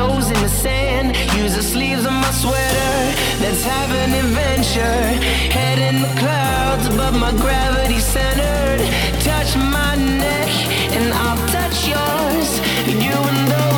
toes in the sand. Use the sleeves of my sweater. Let's have an adventure. Head in the clouds but my gravity centered. Touch my neck and I'll touch yours. You and those.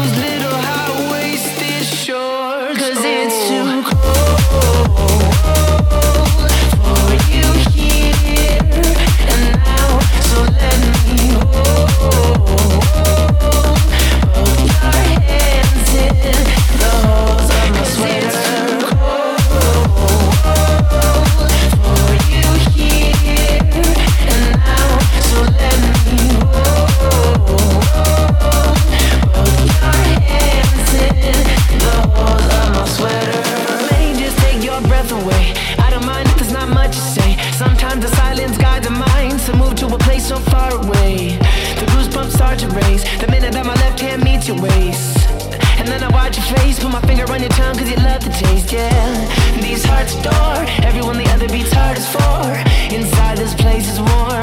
The minute that my left hand meets your waist. And then I watch your face Put my finger on your tongue cause you love the taste, yeah. These hearts adore Everyone the other beats hardest for. Inside this place is warm.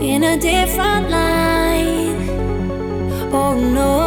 In a different light. Oh no.